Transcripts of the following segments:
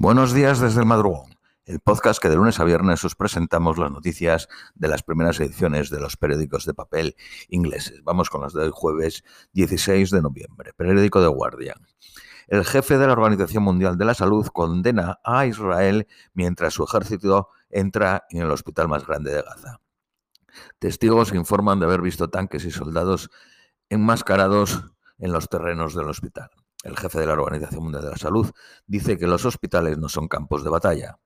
Buenos días desde el madrugón, el podcast que de lunes a viernes os presentamos las noticias de las primeras ediciones de los periódicos de papel ingleses. Vamos con las de hoy jueves 16 de noviembre. Periódico de Guardian. El jefe de la Organización Mundial de la Salud condena a Israel mientras su ejército entra en el hospital más grande de Gaza. Testigos informan de haber visto tanques y soldados enmascarados en los terrenos del hospital. El jefe de la Organización Mundial de la Salud dice que los hospitales no son campos de batalla.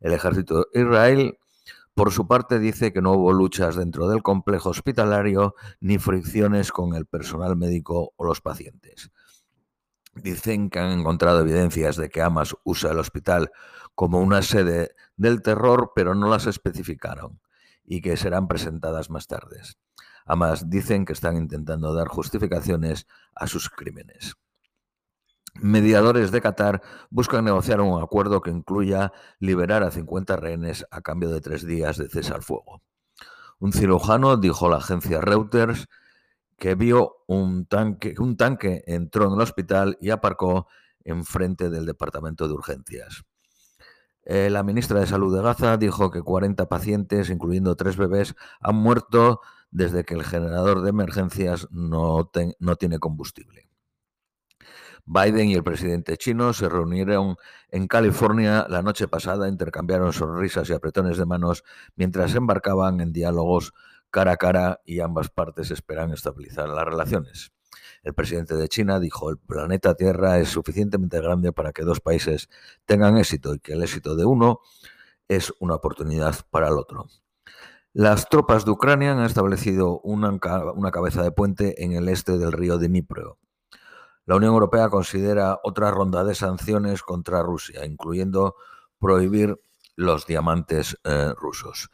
El ejército de Israel, por su parte, dice que no hubo luchas dentro del complejo hospitalario ni fricciones con el personal médico o los pacientes. Dicen que han encontrado evidencias de que Hamas usa el hospital como una sede del terror, pero no las especificaron y que serán presentadas más tarde. Hamas dicen que están intentando dar justificaciones a sus crímenes. Mediadores de Qatar buscan negociar un acuerdo que incluya liberar a 50 rehenes a cambio de tres días de cese al fuego. Un cirujano dijo a la agencia Reuters que vio un tanque, un tanque entró en el hospital y aparcó enfrente del departamento de urgencias. Eh, la ministra de Salud de Gaza dijo que 40 pacientes, incluyendo tres bebés, han muerto desde que el generador de emergencias no, no tiene combustible. Biden y el presidente chino se reunieron en California la noche pasada, intercambiaron sonrisas y apretones de manos mientras embarcaban en diálogos cara a cara y ambas partes esperan estabilizar las relaciones. El presidente de China dijo, el planeta Tierra es suficientemente grande para que dos países tengan éxito y que el éxito de uno es una oportunidad para el otro. Las tropas de Ucrania han establecido una, cabeza de puente en el este del río Dnipro. La Unión Europea considera otra ronda de sanciones contra Rusia, incluyendo prohibir los diamantes eh, rusos.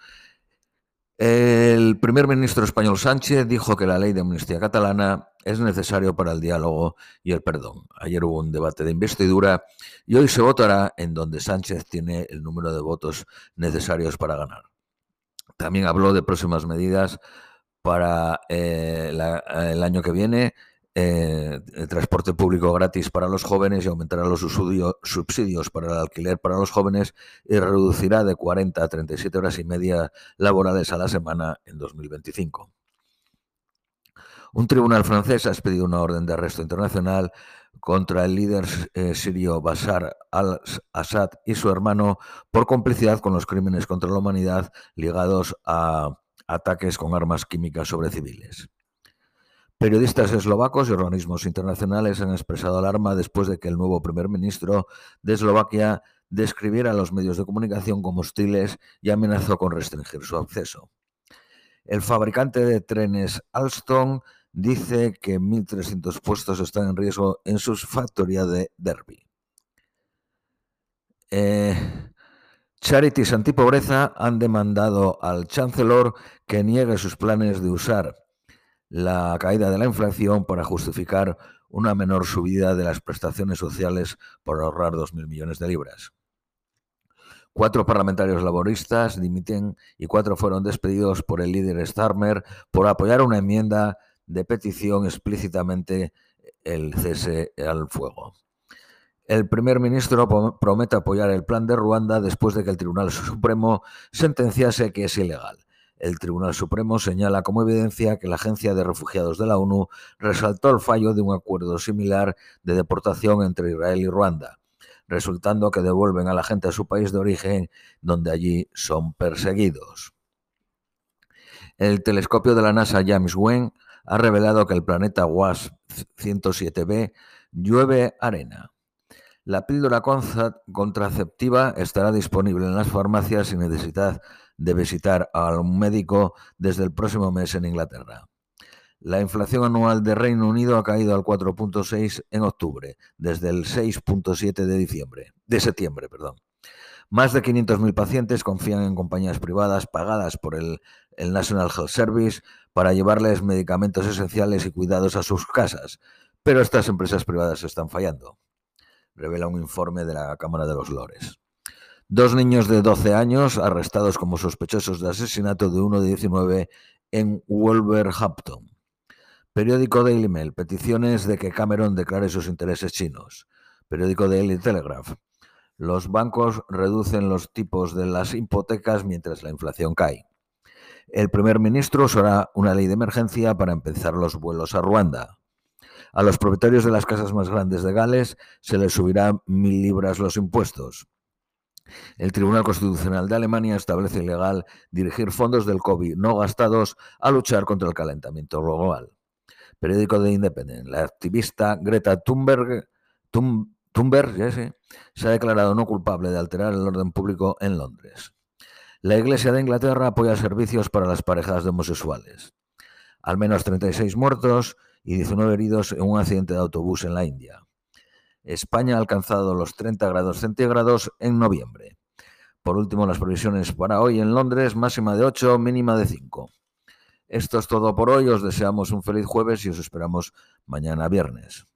El primer ministro español Sánchez dijo que la ley de amnistía catalana es necesario para el diálogo y el perdón. Ayer hubo un debate de investidura y hoy se votará en donde Sánchez tiene el número de votos necesarios para ganar. También habló de próximas medidas para eh, el año que viene eh, transporte público gratis para los jóvenes y aumentará los subsidios para el alquiler para los jóvenes y reducirá de 40 a 37 horas y media laborales a la semana en 2025. Un tribunal francés ha expedido una orden de arresto internacional contra el líder eh, sirio Bashar al-Assad y su hermano por complicidad con los crímenes contra la humanidad ligados a ataques con armas químicas sobre civiles. Periodistas eslovacos y organismos internacionales han expresado alarma después de que el nuevo primer ministro de Eslovaquia describiera a los medios de comunicación como hostiles y amenazó con restringir su acceso. El fabricante de trenes Alstom dice que 1.300 puestos están en riesgo en su factoría de Derby. Eh, Charities Antipobreza han demandado al chancellor que niegue sus planes de usar la caída de la inflación para justificar una menor subida de las prestaciones sociales por ahorrar 2.000 millones de libras. Cuatro parlamentarios laboristas dimiten y cuatro fueron despedidos por el líder Starmer por apoyar una enmienda de petición explícitamente el cese al fuego. El primer ministro promete apoyar el plan de Ruanda después de que el Tribunal Supremo sentenciase que es ilegal. El Tribunal Supremo señala como evidencia que la Agencia de Refugiados de la ONU resaltó el fallo de un acuerdo similar de deportación entre Israel y Ruanda, resultando que devuelven a la gente a su país de origen, donde allí son perseguidos. El telescopio de la NASA James Webb ha revelado que el planeta WASP 107b llueve arena. La píldora contraceptiva estará disponible en las farmacias sin necesidad de visitar a un médico desde el próximo mes en Inglaterra. La inflación anual de Reino Unido ha caído al 4.6 en octubre, desde el 6.7 de diciembre, de septiembre, perdón. Más de 500.000 pacientes confían en compañías privadas pagadas por el, el, National Health Service para llevarles medicamentos esenciales y cuidados a sus casas, pero estas empresas privadas están fallando, revela un informe de la Cámara de los Lores. Dos niños de 12 años arrestados como sospechosos de asesinato de uno de 19 en Wolverhampton. Periódico Daily Mail. Peticiones de que Cameron declare sus intereses chinos. Periódico Daily Telegraph. Los bancos reducen los tipos de las hipotecas mientras la inflación cae. El primer ministro usará una ley de emergencia para empezar los vuelos a Ruanda. A los propietarios de las casas más grandes de Gales se les subirá mil libras los impuestos. El Tribunal Constitucional de Alemania establece ilegal dirigir fondos del COVID no gastados a luchar contra el calentamiento global. Periódico de Independent. La activista Greta Thunberg, Thunberg se ha declarado no culpable de alterar el orden público en Londres. La Iglesia de Inglaterra apoya servicios para las parejas de homosexuales. Al menos 36 muertos y 19 heridos en un accidente de autobús en la India. España ha alcanzado los 30 grados centígrados en noviembre. Por último, las previsiones para hoy en Londres, máxima de 8, mínima de 5. Esto es todo por hoy, os deseamos un feliz jueves y os esperamos mañana viernes.